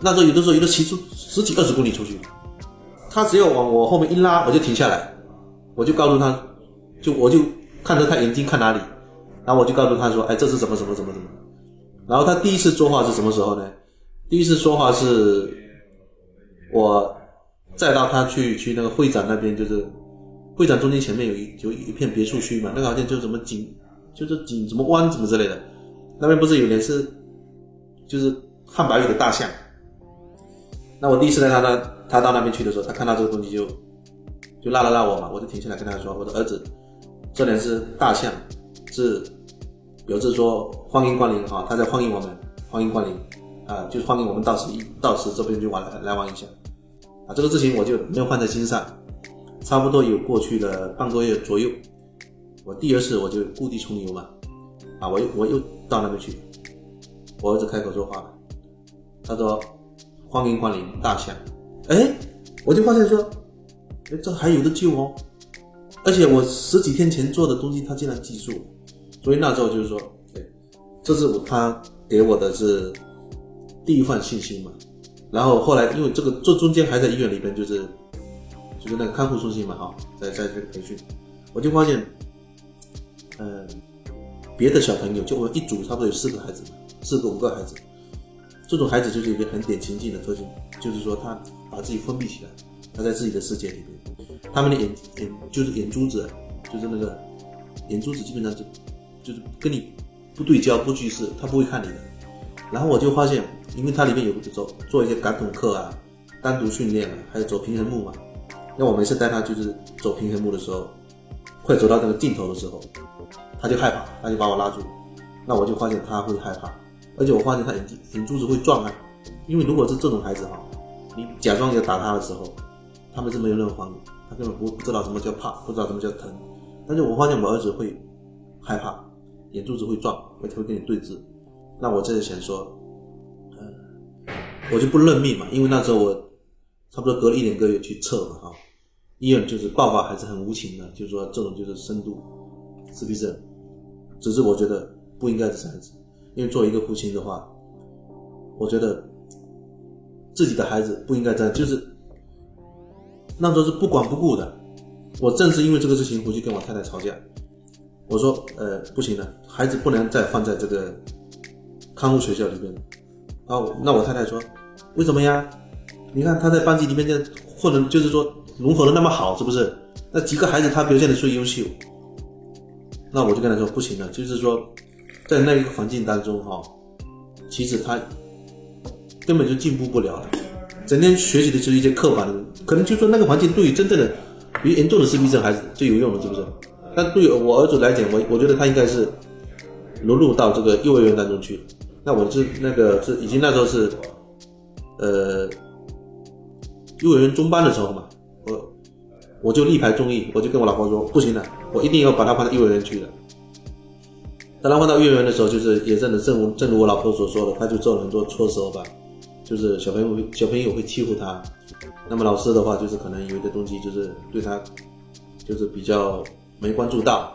那时候有的时候，有的骑出十几二十公里出去，他只要往我后面一拉，我就停下来，我就告诉他，就我就看着他眼睛看哪里，然后我就告诉他说：“哎，这是什么什么什么什么。”然后他第一次说话是什么时候呢？第一次说话是我载到他去去那个会展那边，就是会展中间前面有一有一片别墅区嘛，那个好像就什么景。就是景什么湾什么之类的，那边不是有点是，就是汉白玉的大象。那我第一次带他那他到那边去的时候，他看到这个东西就就拉了拉我嘛，我就停下来跟他说：“我的儿子，这里是大象，是表示说欢迎光临哈，他在欢迎我们，欢迎光临啊，就欢迎我们到此一到此这边就玩来玩一下啊，这个事情我就没有放在心上，差不多有过去的半个月左右。”我第二次我就故地重游嘛，啊，我又我又到那边去，我儿子开口说话了，他说：“欢迎光临大象。”哎，我就发现说，哎，这还有的救哦，而且我十几天前做的东西他竟然记住，所以那时候就是说，哎，这是他给我的是第一份信心嘛。然后后来因为这个这中间还在医院里边，就是就是那个看护中心嘛，哈，在在这个培训，我就发现。嗯，别的小朋友就我一组差不多有四个孩子，四个五个孩子，这种孩子就是一个很典型性的特征，就是说他把自己封闭起来，他在自己的世界里面，他们的眼眼就是眼珠子，就是那个眼珠子基本上就就是跟你不对焦不聚视，他不会看你的。然后我就发现，因为它里面有做做一些感统课啊，单独训练啊，还有走平衡木嘛，那我每次带他就是走平衡木的时候，快走到那个尽头的时候。他就害怕，他就把我拉住，那我就发现他会害怕，而且我发现他眼睛眼珠子会转啊，因为如果是这种孩子哈，你假装要打他的时候，他们是没有任何反应，他根本不不知道什么叫怕，不知道什么叫疼，但是我发现我儿子会害怕，眼珠子会转，会会跟你对峙，那我这就想说，嗯，我就不认命嘛，因为那时候我差不多隔了一两个月去测嘛哈，医院就是报告还是很无情的，就是说这种就是深度自闭症。只是我觉得不应该是这样子，因为作为一个父亲的话，我觉得自己的孩子不应该这样，就是那时候是不管不顾的。我正是因为这个事情回去跟我太太吵架，我说呃不行了，孩子不能再放在这个看护学校里边。然后那我太太说为什么呀？你看他在班级里面这混的，就是说融合的那么好，是不是？那几个孩子他表现的最优秀。那我就跟他说不行了，就是说，在那一个环境当中哈，其实他根本就进步不了了，整天学习的就是一些刻板的，可能就说那个环境对于真正的比较严重的自闭症孩子最有用了，是不是？但对于我儿子来讲，我我觉得他应该是融入到这个幼儿园当中去。那我是那个是已经那时候是，呃，幼儿园中班的时候嘛，我就力排众议，我就跟我老婆说不行了。我一定要把他放到幼儿园去的。当他放到幼儿园的时候，就是也真的正如正如我老婆所说的，他就做了很多错手吧。就是小朋友小朋友会欺负他，那么老师的话就是可能有的东西就是对他就是比较没关注到，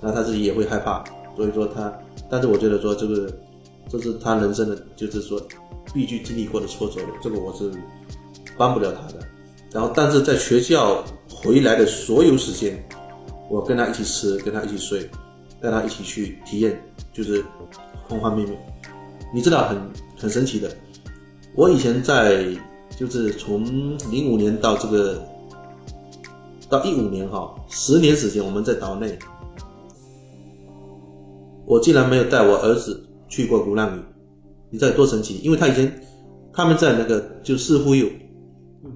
那他自己也会害怕，所以说他，但是我觉得说这个这是他人生的就是说必须经历过的挫折，这个我是帮不了他的。然后但是在学校回来的所有时间，我跟他一起吃，跟他一起睡，带他一起去体验，就是方方面面，你知道很很神奇的。我以前在就是从零五年到这个到一五年哈，十年时间我们在岛内，我竟然没有带我儿子去过鼓浪屿，你知道多神奇？因为他以前他们在那个就似乎有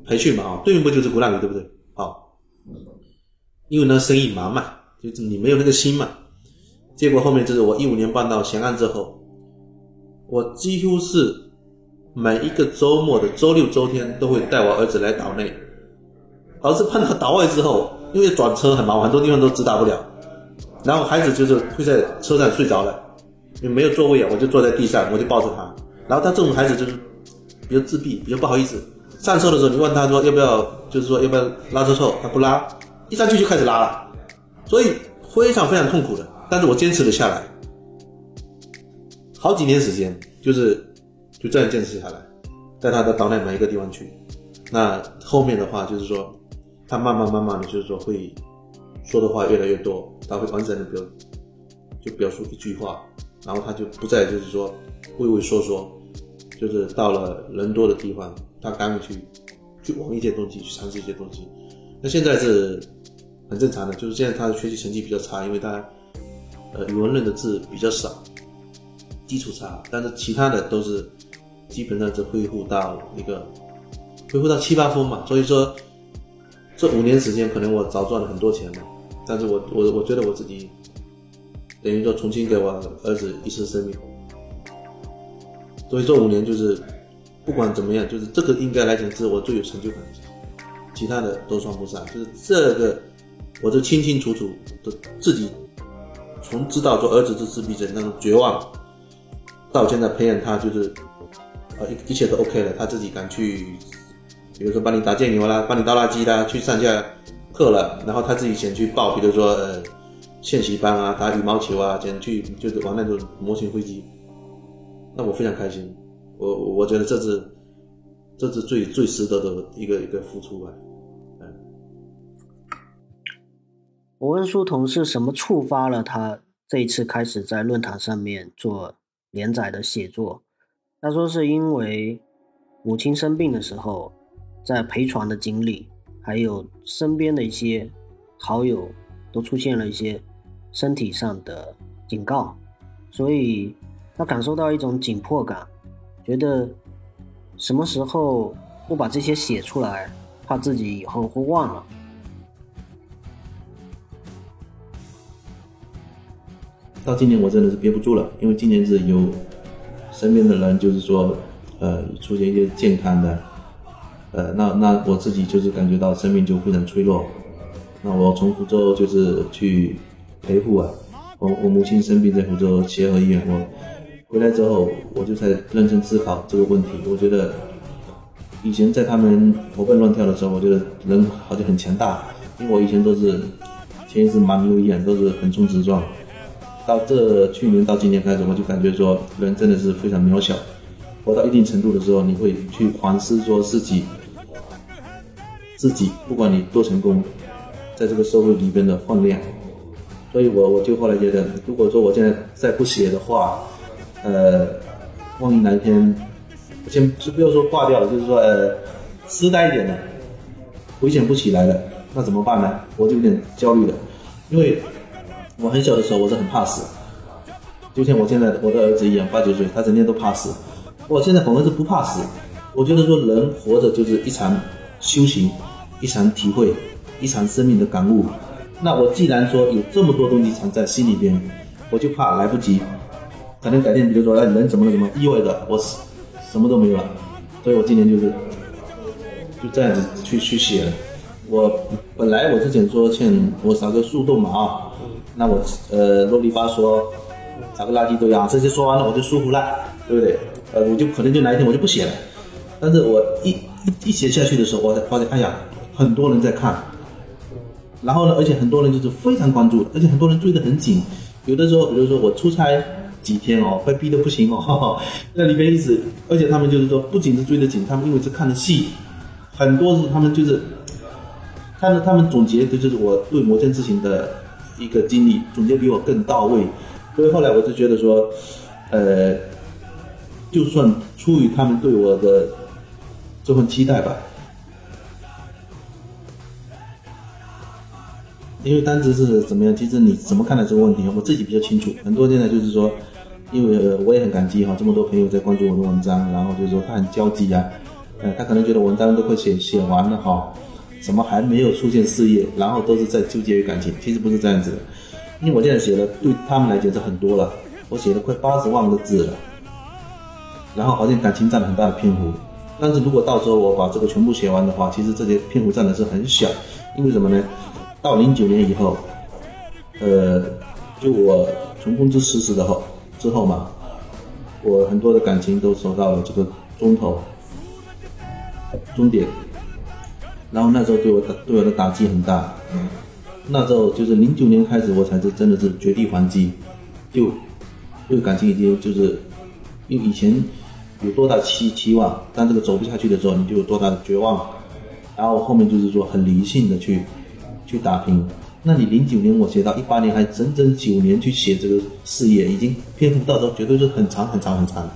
培训嘛啊，对面不就是鼓浪屿对不对？因为那生意忙嘛，就是你没有那个心嘛。结果后面就是我一五年搬到咸岸之后，我几乎是。每一个周末的周六周天都会带我儿子来岛内，儿子碰到岛外之后，因为转车很麻烦，很多地方都直达不了。然后孩子就是会在车上睡着了，因为没有座位啊，我就坐在地上，我就抱着他。然后他这种孩子就是比较自闭，比较不好意思。上车的时候你问他说要不要，就是说要不要拉车错，他不拉，一上去就开始拉了，所以非常非常痛苦的。但是我坚持了下来，好几年时间就是。就这样坚持下来，在他的岛内每一个地方去。那后面的话就是说，他慢慢慢慢的就是说会说的话越来越多，他会完整的表就表述一句话，然后他就不再就是说畏畏缩缩，就是到了人多的地方，他敢于去去玩一些东西，去尝试一些东西。那现在是很正常的，就是现在他的学习成绩比较差，因为他呃语文认的字比较少，基础差，但是其他的都是。基本上就恢复到一个恢复到七八分嘛，所以说这五年时间可能我早赚了很多钱嘛，但是我我我觉得我自己等于说重新给我儿子一次生命，所以这五年就是不管怎么样，就是这个应该来讲是我最有成就感的，其他的都算不上，就是这个我就清清楚楚的自己从知道说儿子是自闭症那种绝望，到现在培养他就是。呃一一切都 OK 了，他自己敢去，比如说帮你打酱油啦，帮你倒垃圾啦，去上下课了，然后他自己先去报，比如说呃练习班啊，打羽毛球啊，先去就是玩那种模型飞机，那我非常开心，我我觉得这是这是最最值得的一个一个付出吧，我问书童是什么触发了他这一次开始在论坛上面做连载的写作？他说是因为母亲生病的时候，在陪床的经历，还有身边的一些好友都出现了一些身体上的警告，所以他感受到一种紧迫感，觉得什么时候不把这些写出来，怕自己以后会忘了。到今年我真的是憋不住了，因为今年是有。身边的人就是说，呃，出现一些健康的，呃，那那我自己就是感觉到生命就非常脆弱。那我从福州就是去陪护啊，我我母亲生病在福州协和医院，我回来之后我就在认真思考这个问题。我觉得以前在他们活蹦乱跳的时候，我觉得人好像很强大，因为我以前都是前一次蛮牛一样，都是横冲直撞。到这去年到今年开始，我就感觉说人真的是非常渺小。活到一定程度的时候，你会去反思说自己，自己不管你多成功，在这个社会里边的分量。所以我我就后来觉得，如果说我现在再不写的话，呃，万一哪一天，先不要说挂掉了，就是说呃，失败一点的，回想不起来了，那怎么办呢？我就有点焦虑了，因为。我很小的时候，我是很怕死，就像我现在我的儿子一样，八九岁，他整天都怕死。我现在反而是不怕死，我觉得说人活着就是一场修行，一场体会，一场生命的感悟。那我既然说有这么多东西藏在心里边，我就怕来不及，可能改天比如说哎人怎么了怎么意外的我死，什么都没有了。所以我今年就是就这样子去去写了。我本来我之前说欠我少个树洞嘛啊。那我呃啰里吧嗦，找个垃圾堆啊，这些说完了我就舒服了，对不对？呃，我就可能就哪一天我就不写了。但是我一一一写下去的时候，我才发现，哎呀，很多人在看。然后呢，而且很多人就是非常关注，而且很多人追得很紧。有的时候，比如说我出差几天哦，被逼得不行哦，那里面一直，而且他们就是说，不仅是追得紧，他们因为是看的细，很多是他们就是看着他们总结的就是我对摩天之行的一个经历，总结比我更到位。所以后来我就觉得说，呃，就算出于他们对我的这份期待吧。因为单子是怎么样？其实你怎么看待这个问题，我自己比较清楚。很多现在就是说，因为我也很感激哈，这么多朋友在关注我的文章，然后就是说他很焦急啊，呃，他可能觉得文章都快写写完了哈，怎么还没有出现事业？然后都是在纠结于感情。其实不是这样子的，因为我现在写的对他们来讲是很多了，我写了快八十万个字了，然后好像感情占了很大的篇幅。但是如果到时候我把这个全部写完的话，其实这些篇幅占的是很小，因为什么呢？到零九年以后，呃，就我从公司辞职的后之后嘛，我很多的感情都走到了这个中头、终点，然后那时候对我的对我的打击很大。那时候就是零九年开始，我才是真的是绝地还击，就对感情已经就是，因为以前有多大期期望，但这个走不下去的时候，你就有多大的绝望，然后后面就是说很理性的去。去打拼，那你零九年我写到一八年，还整整九年去写这个事业，已经篇幅到时候绝对是很长很长很长。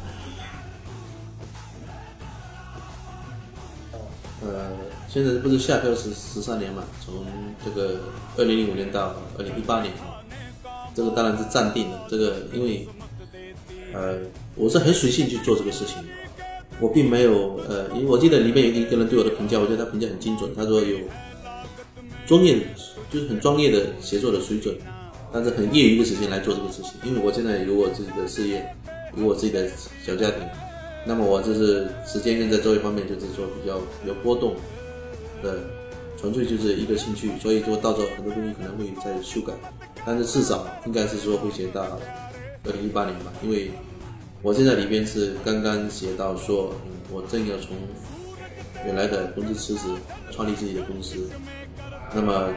现在不是下标是十三年嘛？从这个二零零五年到二零一八年，这个当然是暂定的。这个因为，呃，我是很随性去做这个事情，我并没有呃，因为我记得里面有一个人对我的评价，我觉得他评价很精准，他说有。专业就是很专业的写作的水准，但是很业余的时间来做这个事情。因为我现在有我自己的事业，有我自己的小家庭，那么我就是时间跟在这一方面就是说比较有波动的，纯粹就是一个兴趣。所以说到时候很多东西可能会再修改，但是至少应该是说会写到二零一八年吧。因为我现在里边是刚刚写到说，我正要从原来的公司辞职，创立自己的公司。那么，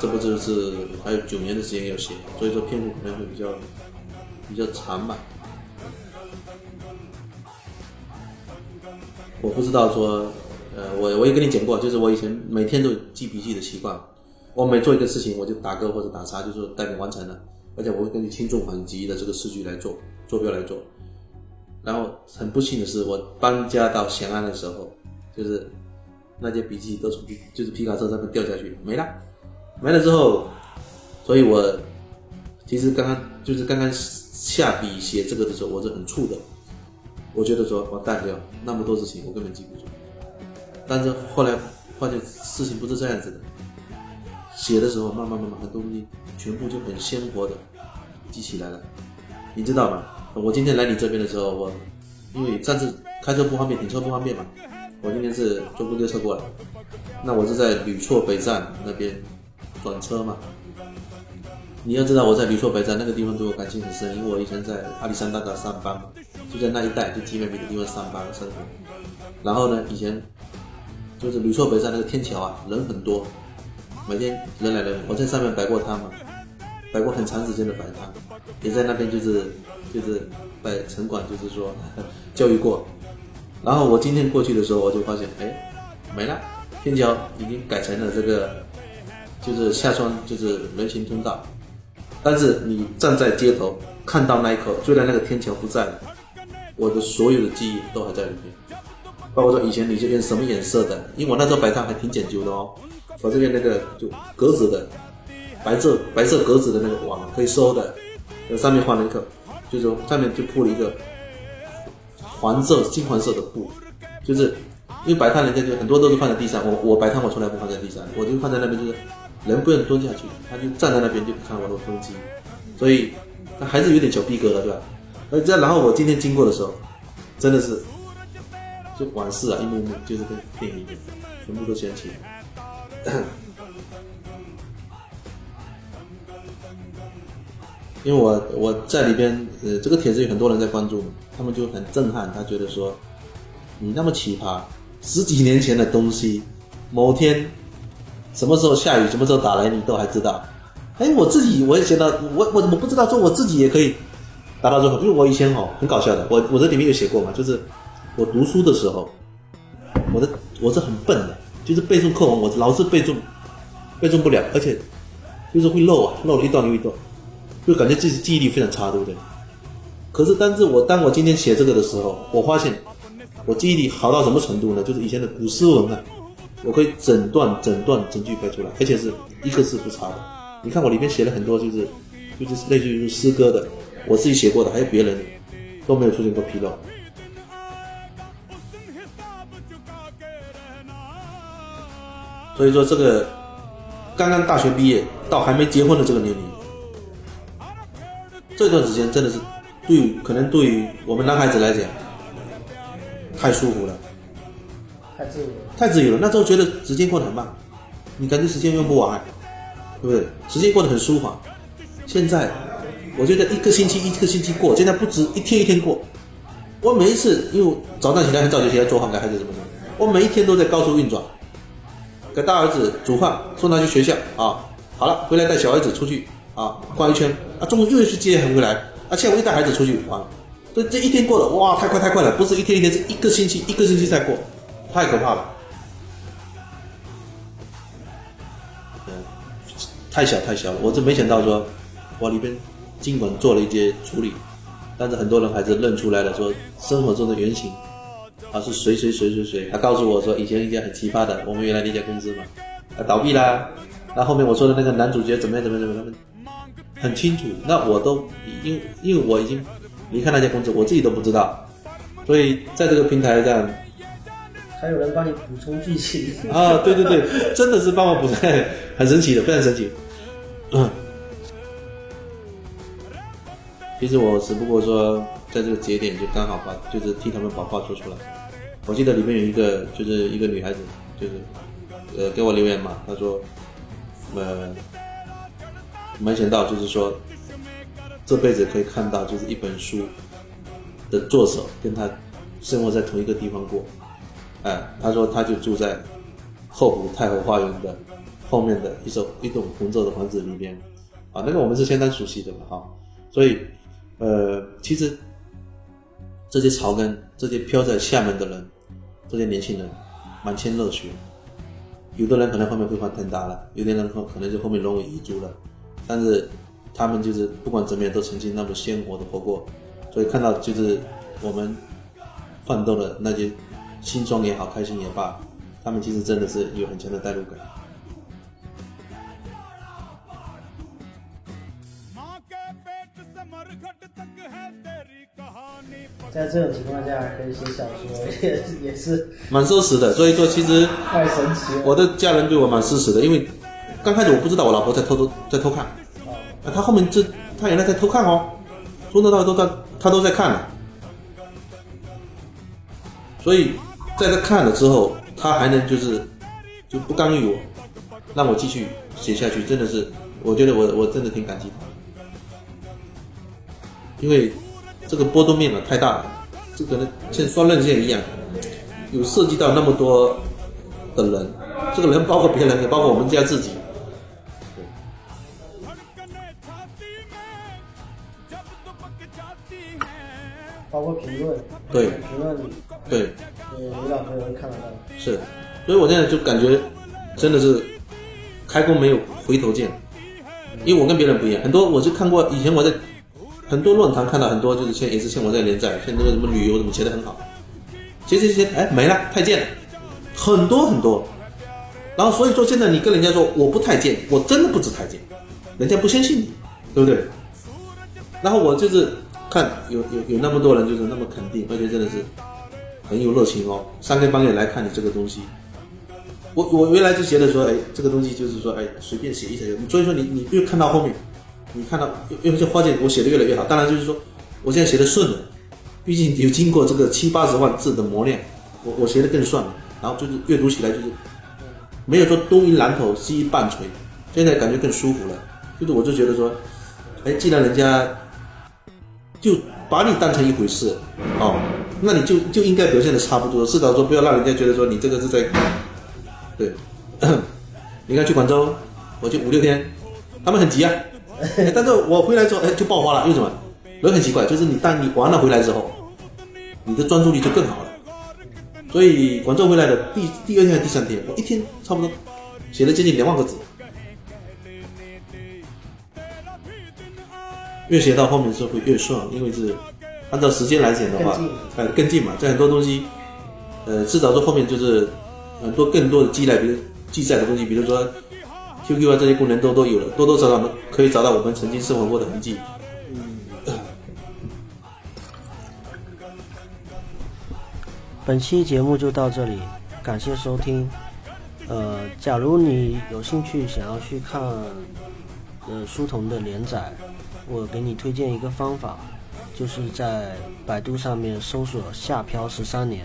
这不就是还有九年的时间要写，所以说篇幅可能会比较比较长吧。我不知道说，呃，我我也跟你讲过，就是我以前每天都记笔记的习惯，我每做一个事情我就打勾或者打叉，就说代表完成了，而且我会根据轻重缓急的这个顺序来做坐标来做。然后很不幸的是，我搬家到咸安的时候，就是。那些笔记都从就是皮卡车上面掉下去没了，没了之后，所以我其实刚刚就是刚刚下笔写这个的时候，我是很怵的。我觉得说我淡掉那么多事情，我根本记不住。但是后来发现事情不是这样子的，写的时候慢慢慢慢很多东西全部就很鲜活的记起来了。你知道吗？我今天来你这边的时候，我因为上次开车不方便，停车不方便嘛。我今天是坐公交车过来，那我是在吕厝北站那边转车嘛。你要知道我在吕厝北站那个地方对我感情很深，因为我以前在阿里山大道上班嘛，就在那一带就集美米的地方上班生活。然后呢，以前就是吕厝北站那个天桥啊，人很多，每天人来人往，我在上面摆过摊嘛，摆过很长时间的摆摊，也在那边就是就是摆城管，就是说教育过。然后我今天过去的时候，我就发现，哎，没了，天桥已经改成了这个，就是下穿就是人行通道。但是你站在街头看到那一刻，虽然那个天桥不在了，我的所有的记忆都还在里面。包括说以前你这边什么颜色的，因为我那时候摆摊还挺讲究的哦。我这边那个就格子的，白色白色格子的那个网可以收的，上面放了一个，就是上面就铺了一个。黄色、金黄色的布，就是因为摆摊人家就很多都是放在地上，我我摆摊我从来不放在地上，我就放在那边，就是人不用蹲下去，他就站在那边就看我的风景，所以他还是有点小逼格的，对吧？呃，这然后我今天经过的时候，真的是就往事啊一幕幕，就是跟电影一样，全部都掀起。因为我我在里边，呃，这个帖子有很多人在关注，他们就很震撼，他觉得说，你那么奇葩，十几年前的东西，某天什么时候下雨，什么时候打雷，你都还知道。哎，我自己我也觉得，我我怎么不知道说我自己也可以达到这个？就是我以前哦，很搞笑的，我我这里面有写过嘛，就是我读书的时候，我的我是很笨的，就是背诵课文，我老是背诵，背诵不了，而且就是会漏啊，漏了一段又一段，就感觉自己记忆力非常差，对不对？可是，但是我当我今天写这个的时候，我发现我记忆力好到什么程度呢？就是以前的古诗文啊，我可以整段整段整句背出来，而且是一个字不差的。你看我里面写了很多，就是就是类似于诗歌的，我自己写过的，还有别人的，都没有出现过纰漏。所以说，这个刚刚大学毕业到还没结婚的这个年龄，这段时间真的是对可能对于我们男孩子来讲太舒服了，太自由了。太自由了。那时候觉得时间过得很慢，你感觉时间用不完，对不对？时间过得很舒缓。现在我觉得一个星期一个星期过，现在不止一天一天过。我每一次因为早上起来很早就起来做饭给孩子怎么的，我每一天都在高速运转。给大儿子煮饭，送他去学校啊，好了，回来带小儿子出去啊逛一圈啊，中午又去接回来啊，下午又带孩子出去玩，这这一天过得哇太快太快了，不是一天一天，是一个星期一个星期在过，太可怕了。嗯，太小太小了，我真没想到说，我里边尽管做了一些处理，但是很多人还是认出来了，说生活中的原型。啊，是谁谁谁谁谁？他告诉我说，以前一家很奇葩的，我们原来那家公司嘛，啊倒闭啦。那后面我说的那个男主角怎么样怎么样怎么样，很清楚。那我都因因为我已经离开那家公司，我自己都不知道。所以在这个平台上，还有人帮你补充剧情啊，对对对，真的是帮我补充，很神奇的，非常神奇。嗯，其实我只不过说，在这个节点就刚好把，就是替他们把话说出来。我记得里面有一个，就是一个女孩子，就是，呃，给我留言嘛，她说，呃，没想到就是说，这辈子可以看到就是一本书的作者跟她生活在同一个地方过，哎，她说她就住在后湖太后花园的后面的一座一栋红色的房子里边，啊，那个我们是相当熟悉的嘛，哈，所以，呃，其实这些草根，这些飘在厦门的人。这些年轻人满腔热血，有的人可能后面会换腾达了，有的人可可能就后面沦为遗珠了，但是他们就是不管怎么样都曾经那么鲜活的活过，所以看到就是我们奋斗的那些辛酸也好，开心也罢，他们其实真的是有很强的代入感。在这种情况下还可以写小说，也也是蛮奢侈的。所以说，其实太神奇了。我的家人对我蛮支持的，因为刚开始我不知道我老婆在偷偷在偷看，啊，她后面这她原来在偷看哦，从头到尾都在她都在看，所以在她看了之后，她还能就是就不干预我，让我继续写下去，真的是我觉得我我真的挺感激她，因为。这个波动面呢太大了，这可能像双刃剑一样，有涉及到那么多的人，这个人包括别人，也包括我们家自己。包括评论。对。评论。对。呃，领导朋友会看得到。是，所以我现在就感觉，真的是开弓没有回头箭，因为我跟别人不一样，很多我就看过，以前我在。很多论坛看到很多，就是像也是像我在连载，像这个什么旅游怎么写的很好，写写写，哎没了，太监，很多很多，然后所以说现在你跟人家说我不太监，我真的不止太监，人家不相信你，对不对？然后我就是看有有有那么多人就是那么肯定，而且真的是很有热情哦，三更半夜来看你这个东西，我我原来就觉得说，哎，这个东西就是说，哎，随便写一写，所以说你你越看到后面。你看到，因为这花件我写的越来越好，当然就是说，我现在写的顺了，毕竟有经过这个七八十万字的磨练，我我写的更顺了，然后就是阅读起来就是没有说东一榔头西一棒槌，现在感觉更舒服了，就是我就觉得说，哎，既然人家就把你当成一回事，哦，那你就就应该表现的差不多，至少说不要让人家觉得说你这个是在，对，你看去广州，我就五六天，他们很急啊，哎 但是我回来之后，哎，就爆发了，为什么？人很奇怪，就是你当你玩了回来之后，你的专注力就更好了。所以广州回来的第第二天还是第三天，我一天差不多写了接近两万个字。越写到后面是会越顺，因为是按照时间来讲的话更近，呃，更近嘛，在很多东西，呃，至少说后面就是很多更多的积累，比如记载的东西，比如说 QQ 啊这些功能都都有了，多多少少可以找到我们曾经生活过的痕迹。嗯本期节目就到这里，感谢收听。呃，假如你有兴趣想要去看呃书童的连载，我给你推荐一个方法，就是在百度上面搜索“下漂十三年”，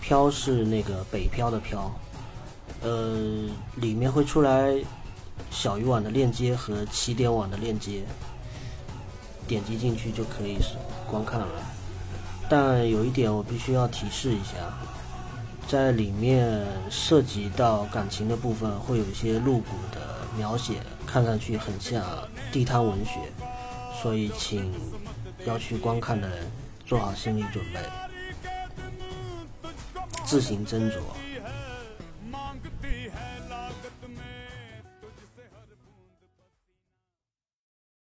漂是那个北漂的漂，呃，里面会出来小鱼网的链接和起点网的链接，点击进去就可以观看了。但有一点我必须要提示一下，在里面涉及到感情的部分，会有一些露骨的描写，看上去很像地摊文学，所以请要去观看的人做好心理准备，自行斟酌。